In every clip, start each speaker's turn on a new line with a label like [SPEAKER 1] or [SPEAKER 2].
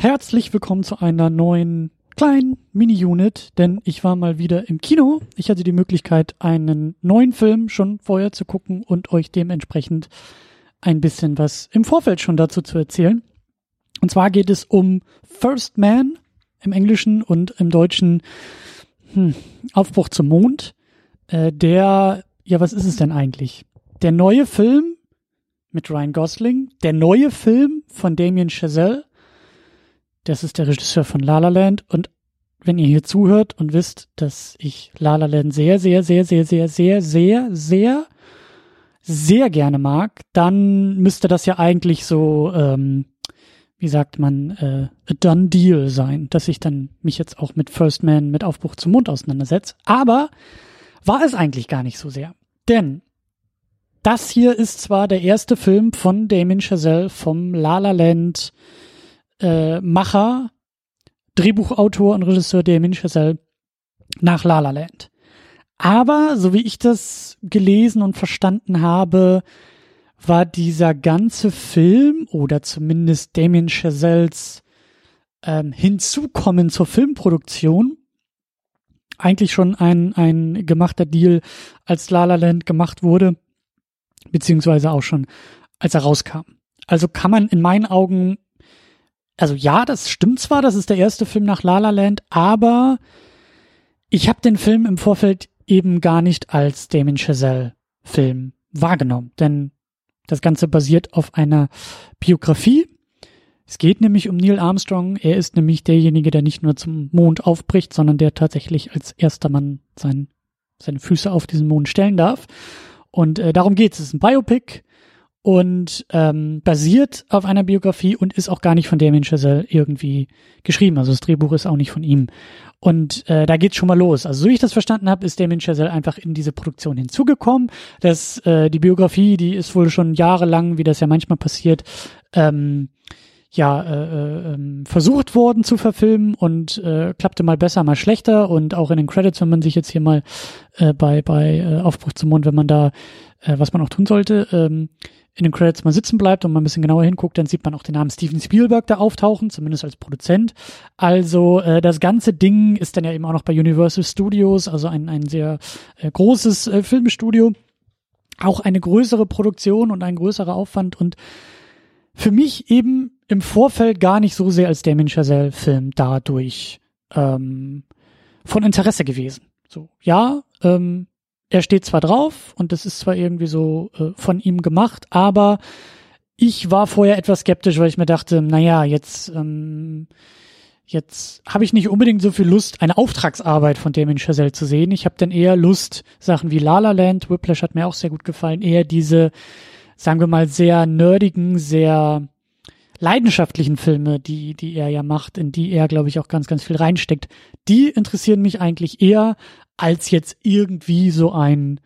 [SPEAKER 1] Herzlich willkommen zu einer neuen kleinen Mini-Unit, denn ich war mal wieder im Kino. Ich hatte die Möglichkeit, einen neuen Film schon vorher zu gucken und euch dementsprechend ein bisschen was im Vorfeld schon dazu zu erzählen. Und zwar geht es um First Man im Englischen und im Deutschen hm, Aufbruch zum Mond. Äh, der, ja, was ist es denn eigentlich? Der neue Film mit Ryan Gosling, der neue Film von Damien Chazelle. Das ist der Regisseur von La La Land und wenn ihr hier zuhört und wisst, dass ich La La Land sehr, sehr, sehr, sehr, sehr, sehr, sehr, sehr, sehr gerne mag, dann müsste das ja eigentlich so, ähm, wie sagt man, äh, a done deal sein, dass ich dann mich jetzt auch mit First Man, mit Aufbruch zum Mond auseinandersetze. Aber war es eigentlich gar nicht so sehr. Denn das hier ist zwar der erste Film von Damien Chazelle vom La La Land äh, Macher, Drehbuchautor und Regisseur Damien Chazelle nach La La Land. Aber so wie ich das gelesen und verstanden habe, war dieser ganze Film oder zumindest Damien Chazelles ähm, Hinzukommen zur Filmproduktion eigentlich schon ein, ein gemachter Deal, als La La Land gemacht wurde, beziehungsweise auch schon, als er rauskam. Also kann man in meinen Augen, also ja, das stimmt zwar, das ist der erste Film nach La La Land, aber ich habe den Film im Vorfeld eben gar nicht als Damien Chazelle Film wahrgenommen, denn das Ganze basiert auf einer Biografie. Es geht nämlich um Neil Armstrong. Er ist nämlich derjenige, der nicht nur zum Mond aufbricht, sondern der tatsächlich als erster Mann sein, seine Füße auf diesen Mond stellen darf. Und äh, darum geht es. Es ist ein Biopic und ähm, basiert auf einer Biografie und ist auch gar nicht von Damien Chazelle irgendwie geschrieben. Also das Drehbuch ist auch nicht von ihm. Und äh, da geht's schon mal los. Also so wie ich das verstanden habe, ist Damien Chazelle einfach in diese Produktion hinzugekommen. Das, äh, die Biografie, die ist wohl schon jahrelang, wie das ja manchmal passiert, ähm, ja äh, äh, versucht worden zu verfilmen und äh, klappte mal besser, mal schlechter und auch in den Credits, wenn man sich jetzt hier mal äh, bei bei äh, Aufbruch zum Mond, wenn man da äh, was man auch tun sollte, ähm, in den Credits mal sitzen bleibt und mal ein bisschen genauer hinguckt, dann sieht man auch den Namen Steven Spielberg da auftauchen, zumindest als Produzent. Also äh, das ganze Ding ist dann ja eben auch noch bei Universal Studios, also ein, ein sehr äh, großes äh, Filmstudio. Auch eine größere Produktion und ein größerer Aufwand und für mich eben im Vorfeld gar nicht so sehr als Damien Chazelle Film dadurch ähm, von Interesse gewesen. So, ja, ähm, er steht zwar drauf und das ist zwar irgendwie so äh, von ihm gemacht, aber ich war vorher etwas skeptisch, weil ich mir dachte, naja, jetzt, ähm, jetzt habe ich nicht unbedingt so viel Lust, eine Auftragsarbeit von Damien Chazelle zu sehen. Ich habe dann eher Lust, Sachen wie La La Land, Whiplash hat mir auch sehr gut gefallen, eher diese, sagen wir mal, sehr nerdigen, sehr leidenschaftlichen Filme, die, die er ja macht, in die er, glaube ich, auch ganz, ganz viel reinsteckt, die interessieren mich eigentlich eher als jetzt irgendwie so ein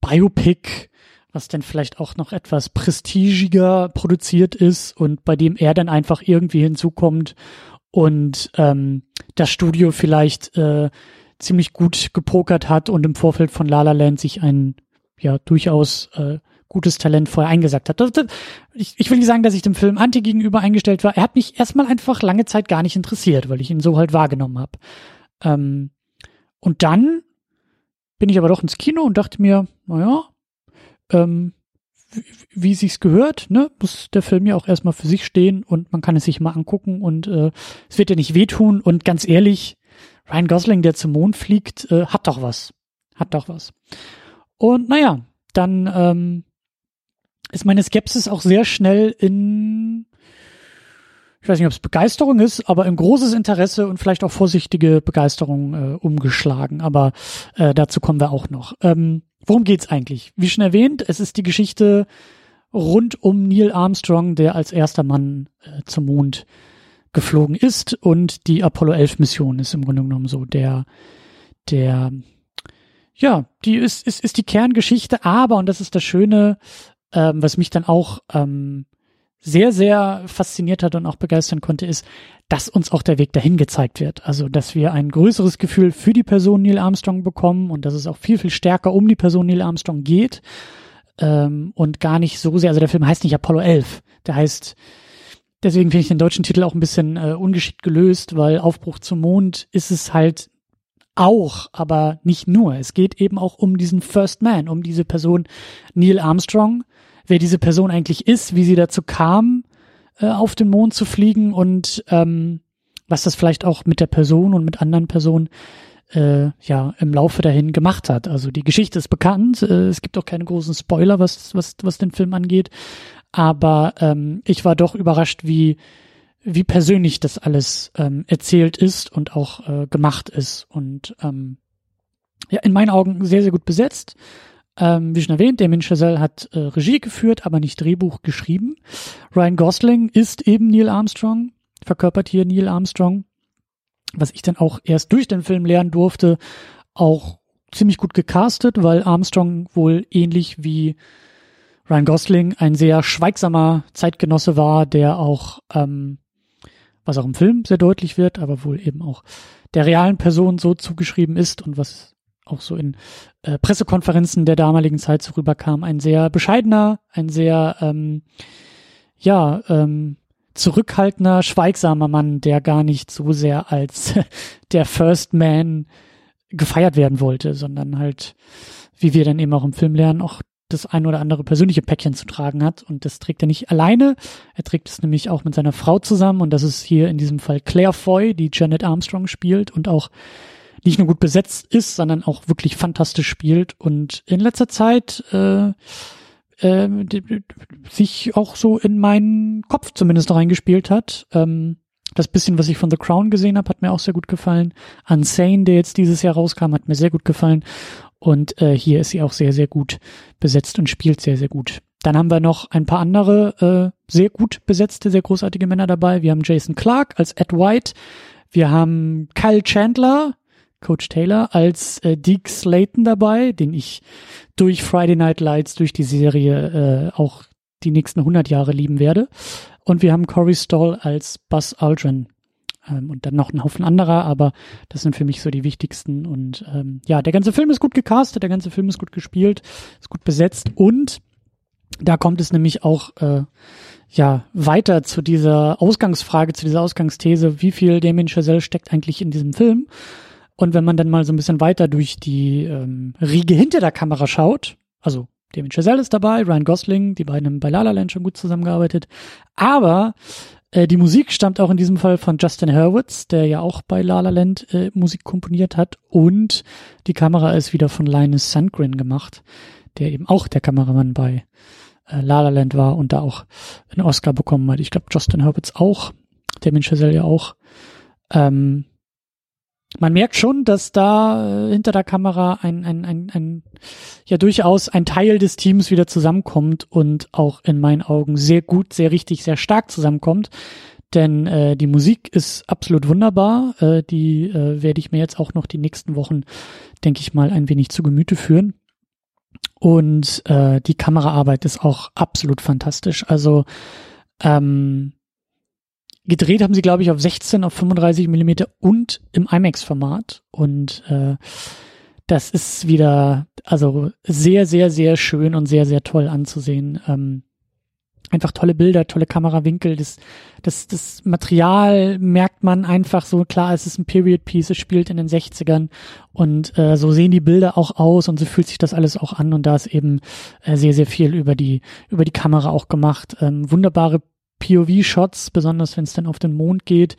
[SPEAKER 1] Biopic, was dann vielleicht auch noch etwas prestigiger produziert ist und bei dem er dann einfach irgendwie hinzukommt und ähm, das Studio vielleicht äh, ziemlich gut gepokert hat und im Vorfeld von La La Land sich ein ja durchaus äh, gutes Talent vorher eingesagt hat. Das, das, ich, ich will nicht sagen, dass ich dem Film anti gegenüber eingestellt war. Er hat mich erstmal einfach lange Zeit gar nicht interessiert, weil ich ihn so halt wahrgenommen habe. Ähm, und dann bin ich aber doch ins Kino und dachte mir, naja, ähm, wie, wie sich's gehört, ne, muss der Film ja auch erstmal für sich stehen und man kann es sich mal angucken und äh, es wird ja nicht wehtun und ganz ehrlich, Ryan Gosling, der zum Mond fliegt, äh, hat doch was. Hat doch was. Und naja, dann ähm, ist meine Skepsis auch sehr schnell in ich weiß nicht, ob es Begeisterung ist, aber in großes Interesse und vielleicht auch vorsichtige Begeisterung äh, umgeschlagen. Aber äh, dazu kommen wir auch noch. Ähm, worum geht's eigentlich? Wie schon erwähnt, es ist die Geschichte rund um Neil Armstrong, der als erster Mann äh, zum Mond geflogen ist und die Apollo 11 Mission ist im Grunde genommen so der der ja, die ist ist ist die Kerngeschichte, aber und das ist das Schöne, ähm, was mich dann auch ähm, sehr, sehr fasziniert hat und auch begeistern konnte, ist, dass uns auch der Weg dahin gezeigt wird. Also, dass wir ein größeres Gefühl für die Person Neil Armstrong bekommen und dass es auch viel, viel stärker um die Person Neil Armstrong geht ähm, und gar nicht so sehr, also der Film heißt nicht Apollo 11, der heißt deswegen finde ich den deutschen Titel auch ein bisschen äh, ungeschickt gelöst, weil Aufbruch zum Mond ist es halt auch, aber nicht nur. Es geht eben auch um diesen First Man, um diese Person Neil Armstrong, wer diese Person eigentlich ist, wie sie dazu kam, äh, auf den Mond zu fliegen und ähm, was das vielleicht auch mit der Person und mit anderen Personen äh, ja im Laufe dahin gemacht hat. Also die Geschichte ist bekannt. Äh, es gibt auch keine großen Spoiler, was was was den Film angeht. Aber ähm, ich war doch überrascht, wie wie persönlich das alles ähm, erzählt ist und auch äh, gemacht ist und ähm, ja in meinen Augen sehr sehr gut besetzt. Ähm, wie schon erwähnt, Damien Chazelle hat äh, Regie geführt, aber nicht Drehbuch geschrieben. Ryan Gosling ist eben Neil Armstrong, verkörpert hier Neil Armstrong was ich dann auch erst durch den Film lernen durfte, auch ziemlich gut gecastet, weil Armstrong wohl ähnlich wie Ryan Gosling ein sehr schweigsamer Zeitgenosse war, der auch, ähm, was auch im Film sehr deutlich wird, aber wohl eben auch der realen Person so zugeschrieben ist und was auch so in äh, Pressekonferenzen der damaligen Zeit so rüberkam, ein sehr bescheidener, ein sehr ähm, ja ähm, zurückhaltender, schweigsamer Mann, der gar nicht so sehr als der First Man gefeiert werden wollte, sondern halt, wie wir dann eben auch im Film lernen, auch das ein oder andere persönliche Päckchen zu tragen hat. Und das trägt er nicht alleine. Er trägt es nämlich auch mit seiner Frau zusammen. Und das ist hier in diesem Fall Claire Foy, die Janet Armstrong spielt und auch nicht nur gut besetzt ist, sondern auch wirklich fantastisch spielt. Und in letzter Zeit äh, ähm, sich auch so in meinen Kopf zumindest reingespielt hat. Ähm, das bisschen, was ich von The Crown gesehen habe, hat mir auch sehr gut gefallen. Unsane, der jetzt dieses Jahr rauskam, hat mir sehr gut gefallen. Und äh, hier ist sie auch sehr, sehr gut besetzt und spielt sehr, sehr gut. Dann haben wir noch ein paar andere äh, sehr gut besetzte, sehr großartige Männer dabei. Wir haben Jason Clark als Ed White. Wir haben Kyle Chandler, Coach Taylor, als äh, Deke Slayton dabei, den ich durch Friday Night Lights, durch die Serie äh, auch die nächsten 100 Jahre lieben werde. Und wir haben Corey Stoll als Buzz Aldrin. Ähm, und dann noch ein Haufen anderer, aber das sind für mich so die wichtigsten. Und ähm, ja, der ganze Film ist gut gecastet, der ganze Film ist gut gespielt, ist gut besetzt und da kommt es nämlich auch äh, ja weiter zu dieser Ausgangsfrage, zu dieser Ausgangsthese, wie viel Damien Chazelle steckt eigentlich in diesem Film? Und wenn man dann mal so ein bisschen weiter durch die ähm, Riege hinter der Kamera schaut, also Damien Chazelle ist dabei, Ryan Gosling, die beiden haben bei La La Land schon gut zusammengearbeitet, aber äh, die Musik stammt auch in diesem Fall von Justin Hurwitz, der ja auch bei La La Land äh, Musik komponiert hat und die Kamera ist wieder von Linus Sandgren gemacht, der eben auch der Kameramann bei äh, La La Land war und da auch einen Oscar bekommen hat. Ich glaube Justin Hurwitz auch, Damien Chazelle ja auch. Ähm, man merkt schon, dass da äh, hinter der Kamera ein, ein, ein, ein, ja durchaus ein Teil des Teams wieder zusammenkommt und auch in meinen Augen sehr gut, sehr richtig, sehr stark zusammenkommt. Denn äh, die Musik ist absolut wunderbar. Äh, die äh, werde ich mir jetzt auch noch die nächsten Wochen, denke ich mal, ein wenig zu Gemüte führen. Und äh, die Kameraarbeit ist auch absolut fantastisch. Also ähm, Gedreht haben sie, glaube ich, auf 16, auf 35 Millimeter und im IMAX-Format. Und äh, das ist wieder, also sehr, sehr, sehr schön und sehr, sehr toll anzusehen. Ähm, einfach tolle Bilder, tolle Kamerawinkel. Das, das, das Material merkt man einfach so, klar, es ist ein Period-Piece, es spielt in den 60ern und äh, so sehen die Bilder auch aus und so fühlt sich das alles auch an und da ist eben äh, sehr, sehr viel über die, über die Kamera auch gemacht. Ähm, wunderbare POV-Shots, besonders wenn es dann auf den Mond geht.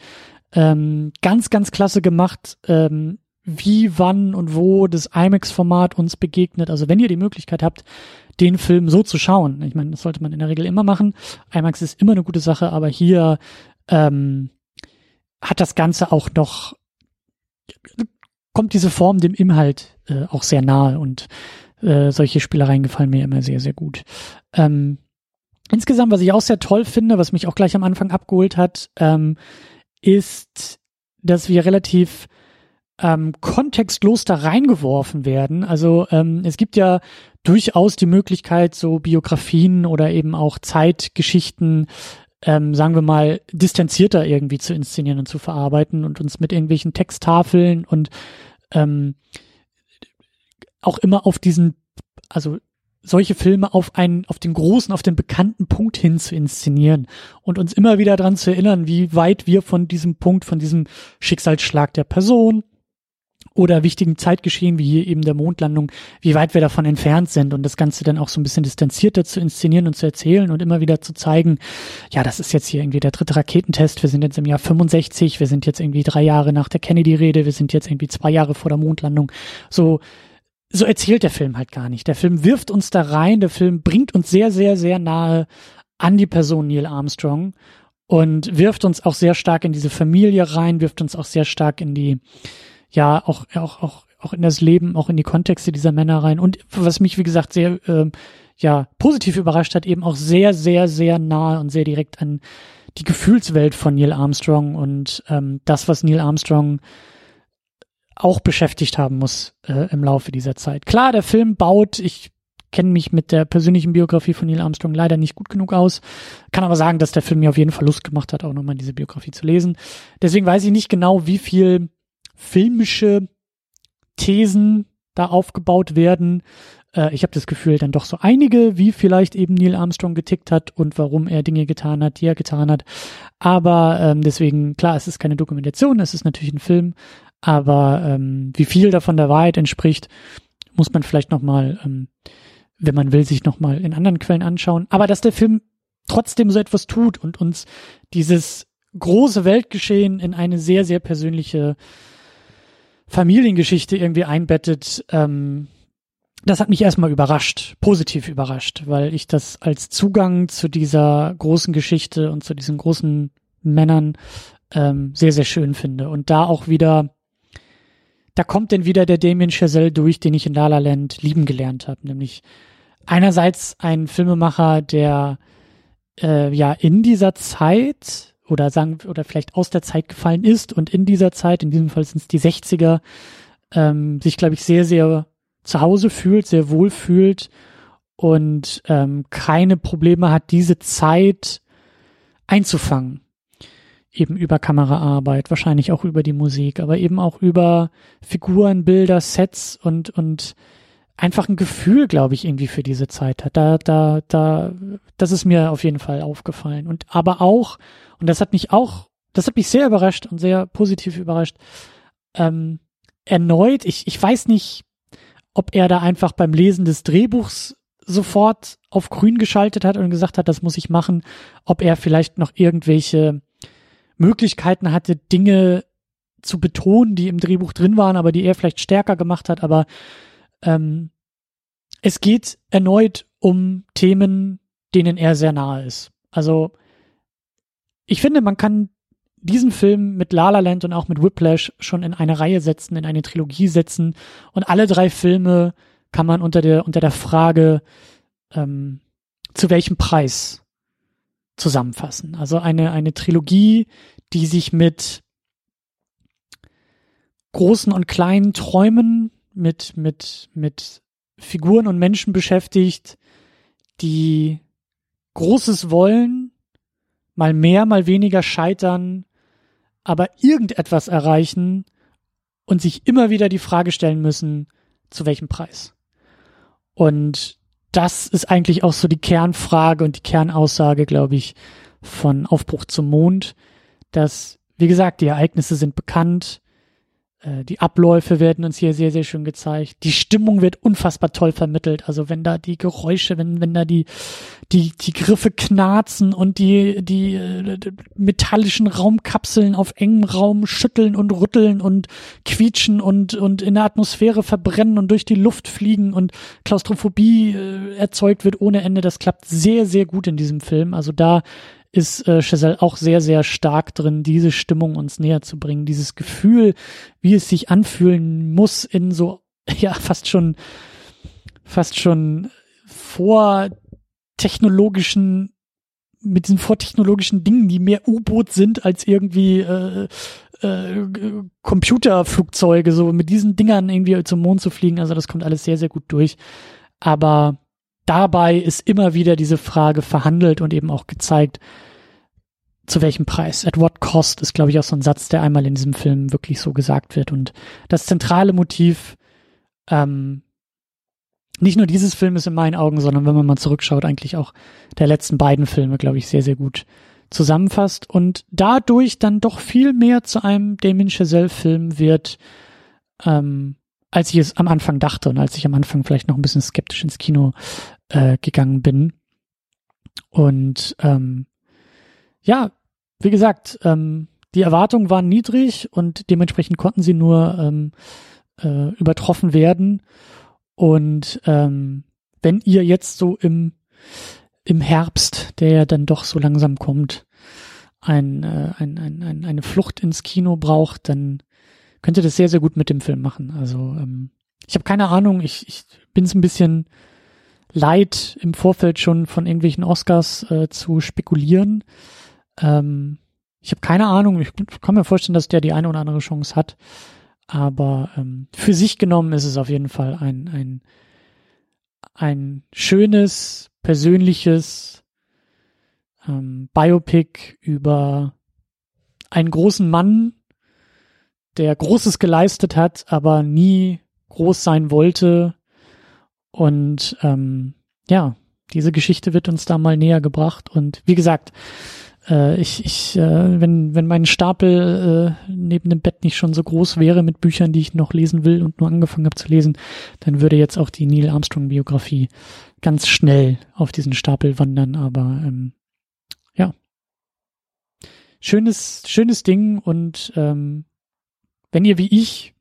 [SPEAKER 1] Ähm, ganz, ganz klasse gemacht, ähm, wie, wann und wo das IMAX-Format uns begegnet. Also wenn ihr die Möglichkeit habt, den Film so zu schauen. Ich meine, das sollte man in der Regel immer machen. IMAX ist immer eine gute Sache, aber hier ähm, hat das Ganze auch noch, kommt diese Form dem Inhalt äh, auch sehr nahe und äh, solche Spielereien gefallen mir immer sehr, sehr gut. Ähm, Insgesamt, was ich auch sehr toll finde, was mich auch gleich am Anfang abgeholt hat, ähm, ist, dass wir relativ ähm, kontextlos da reingeworfen werden. Also ähm, es gibt ja durchaus die Möglichkeit, so Biografien oder eben auch Zeitgeschichten, ähm, sagen wir mal, distanzierter irgendwie zu inszenieren und zu verarbeiten und uns mit irgendwelchen Texttafeln und ähm, auch immer auf diesen, also solche Filme auf einen, auf den großen, auf den bekannten Punkt hin zu inszenieren und uns immer wieder daran zu erinnern, wie weit wir von diesem Punkt, von diesem Schicksalsschlag der Person oder wichtigen Zeitgeschehen wie hier eben der Mondlandung, wie weit wir davon entfernt sind und das Ganze dann auch so ein bisschen distanzierter zu inszenieren und zu erzählen und immer wieder zu zeigen, ja, das ist jetzt hier irgendwie der dritte Raketentest, wir sind jetzt im Jahr 65, wir sind jetzt irgendwie drei Jahre nach der Kennedy-Rede, wir sind jetzt irgendwie zwei Jahre vor der Mondlandung. So, so erzählt der Film halt gar nicht. Der Film wirft uns da rein, der Film bringt uns sehr, sehr, sehr nahe an die Person Neil Armstrong und wirft uns auch sehr stark in diese Familie rein, wirft uns auch sehr stark in die, ja, auch, auch, auch, auch in das Leben, auch in die Kontexte dieser Männer rein. Und was mich, wie gesagt, sehr, ähm, ja, positiv überrascht hat, eben auch sehr, sehr, sehr nahe und sehr direkt an die Gefühlswelt von Neil Armstrong und ähm, das, was Neil Armstrong auch beschäftigt haben muss äh, im Laufe dieser Zeit. Klar, der Film baut, ich kenne mich mit der persönlichen Biografie von Neil Armstrong leider nicht gut genug aus, kann aber sagen, dass der Film mir auf jeden Fall Lust gemacht hat, auch nochmal diese Biografie zu lesen. Deswegen weiß ich nicht genau, wie viel filmische Thesen da aufgebaut werden. Äh, ich habe das Gefühl, dann doch so einige, wie vielleicht eben Neil Armstrong getickt hat und warum er Dinge getan hat, die er getan hat. Aber ähm, deswegen, klar, es ist keine Dokumentation, es ist natürlich ein Film, aber ähm, wie viel davon der Wahrheit entspricht, muss man vielleicht nochmal, ähm, wenn man will, sich nochmal in anderen Quellen anschauen. Aber dass der Film trotzdem so etwas tut und uns dieses große Weltgeschehen in eine sehr, sehr persönliche Familiengeschichte irgendwie einbettet, ähm, das hat mich erstmal überrascht, positiv überrascht, weil ich das als Zugang zu dieser großen Geschichte und zu diesen großen Männern ähm, sehr, sehr schön finde. Und da auch wieder da kommt denn wieder der Damien Chazelle durch, den ich in La La Land lieben gelernt habe, nämlich einerseits ein Filmemacher, der äh, ja in dieser Zeit oder sagen oder vielleicht aus der Zeit gefallen ist und in dieser Zeit, in diesem Fall sind es die 60er, ähm, sich glaube ich sehr sehr zu Hause fühlt, sehr wohl fühlt und ähm, keine Probleme hat, diese Zeit einzufangen eben über Kameraarbeit, wahrscheinlich auch über die Musik, aber eben auch über Figuren, Bilder, Sets und, und einfach ein Gefühl, glaube ich, irgendwie für diese Zeit hat. Da, da, da, das ist mir auf jeden Fall aufgefallen. Und aber auch, und das hat mich auch, das hat mich sehr überrascht und sehr positiv überrascht, ähm, erneut, ich, ich weiß nicht, ob er da einfach beim Lesen des Drehbuchs sofort auf grün geschaltet hat und gesagt hat, das muss ich machen, ob er vielleicht noch irgendwelche Möglichkeiten hatte, Dinge zu betonen, die im Drehbuch drin waren, aber die er vielleicht stärker gemacht hat. Aber ähm, es geht erneut um Themen, denen er sehr nahe ist. Also ich finde, man kann diesen Film mit La La Land und auch mit Whiplash schon in eine Reihe setzen, in eine Trilogie setzen und alle drei Filme kann man unter der unter der Frage ähm, zu welchem Preis zusammenfassen. Also eine, eine Trilogie, die sich mit großen und kleinen Träumen, mit, mit, mit Figuren und Menschen beschäftigt, die Großes wollen, mal mehr, mal weniger scheitern, aber irgendetwas erreichen und sich immer wieder die Frage stellen müssen, zu welchem Preis. Und das ist eigentlich auch so die Kernfrage und die Kernaussage, glaube ich, von Aufbruch zum Mond, dass, wie gesagt, die Ereignisse sind bekannt, die Abläufe werden uns hier sehr, sehr schön gezeigt. Die Stimmung wird unfassbar toll vermittelt. Also wenn da die Geräusche, wenn, wenn da die, die, die Griffe knarzen und die, die äh, metallischen Raumkapseln auf engem Raum schütteln und rütteln und quietschen und, und in der Atmosphäre verbrennen und durch die Luft fliegen und Klaustrophobie äh, erzeugt wird ohne Ende. Das klappt sehr, sehr gut in diesem Film. Also da ist äh, Chazelle auch sehr, sehr stark drin, diese Stimmung uns näher zu bringen, dieses Gefühl, wie es sich anfühlen muss in so, ja, fast schon, fast schon vor technologischen, mit diesen vortechnologischen Dingen, die mehr U-Boot sind als irgendwie äh, äh, Computerflugzeuge, so mit diesen Dingern irgendwie zum Mond zu fliegen. Also das kommt alles sehr, sehr gut durch. Aber dabei ist immer wieder diese Frage verhandelt und eben auch gezeigt, zu welchem Preis? At what cost ist, glaube ich, auch so ein Satz, der einmal in diesem Film wirklich so gesagt wird. Und das zentrale Motiv ähm, nicht nur dieses Film ist in meinen Augen, sondern wenn man mal zurückschaut, eigentlich auch der letzten beiden Filme, glaube ich, sehr, sehr gut zusammenfasst und dadurch dann doch viel mehr zu einem Damien Chazelle-Film wird, ähm, als ich es am Anfang dachte und als ich am Anfang vielleicht noch ein bisschen skeptisch ins Kino äh, gegangen bin. Und ähm, ja, wie gesagt, ähm, die Erwartungen waren niedrig und dementsprechend konnten sie nur ähm, äh, übertroffen werden. Und ähm, wenn ihr jetzt so im, im Herbst, der ja dann doch so langsam kommt, ein, äh, ein, ein, ein, eine Flucht ins Kino braucht, dann könnt ihr das sehr, sehr gut mit dem Film machen. Also ähm, ich habe keine Ahnung, ich, ich bin es ein bisschen leid, im Vorfeld schon von irgendwelchen Oscars äh, zu spekulieren. Ähm, ich habe keine Ahnung, ich kann mir vorstellen, dass der die eine oder andere Chance hat. Aber ähm, für sich genommen ist es auf jeden Fall ein, ein, ein schönes, persönliches ähm, Biopic über einen großen Mann, der Großes geleistet hat, aber nie groß sein wollte. Und ähm, ja, diese Geschichte wird uns da mal näher gebracht. Und wie gesagt, äh, ich, ich äh, wenn, wenn mein Stapel äh, neben dem Bett nicht schon so groß wäre mit Büchern, die ich noch lesen will und nur angefangen habe zu lesen, dann würde jetzt auch die Neil Armstrong-Biografie ganz schnell auf diesen Stapel wandern. Aber ähm, ja, schönes, schönes Ding und ähm, wenn ihr wie ich,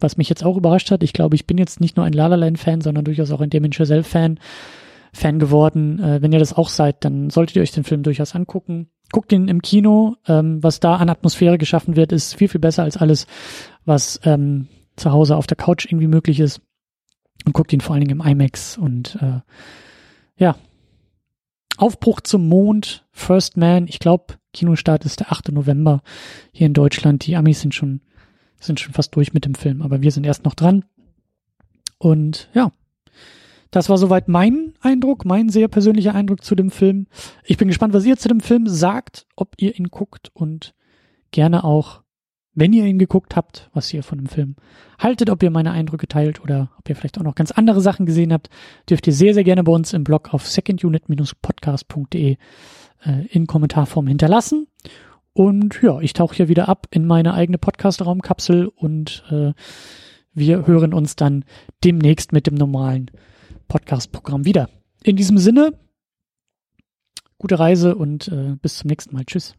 [SPEAKER 1] was mich jetzt auch überrascht hat, ich glaube, ich bin jetzt nicht nur ein La La Land-Fan, sondern durchaus auch ein Damien Chazelle-Fan, Fan geworden. Äh, wenn ihr das auch seid, dann solltet ihr euch den Film durchaus angucken. Guckt ihn im Kino. Ähm, was da an Atmosphäre geschaffen wird, ist viel, viel besser als alles, was ähm, zu Hause auf der Couch irgendwie möglich ist. Und guckt ihn vor allen Dingen im IMAX. Und äh, ja, Aufbruch zum Mond, First Man. Ich glaube, Kinostart ist der 8. November hier in Deutschland. Die Amis sind schon, sind schon fast durch mit dem Film, aber wir sind erst noch dran. Und ja, das war soweit mein Eindruck, mein sehr persönlicher Eindruck zu dem Film. Ich bin gespannt, was ihr zu dem Film sagt, ob ihr ihn guckt und gerne auch, wenn ihr ihn geguckt habt, was ihr von dem Film haltet, ob ihr meine Eindrücke teilt oder ob ihr vielleicht auch noch ganz andere Sachen gesehen habt, dürft ihr sehr, sehr gerne bei uns im Blog auf secondunit-podcast.de äh, in Kommentarform hinterlassen. Und ja, ich tauche hier wieder ab in meine eigene Podcast-Raumkapsel und äh, wir hören uns dann demnächst mit dem normalen Podcast-Programm wieder. In diesem Sinne, gute Reise und äh, bis zum nächsten Mal. Tschüss.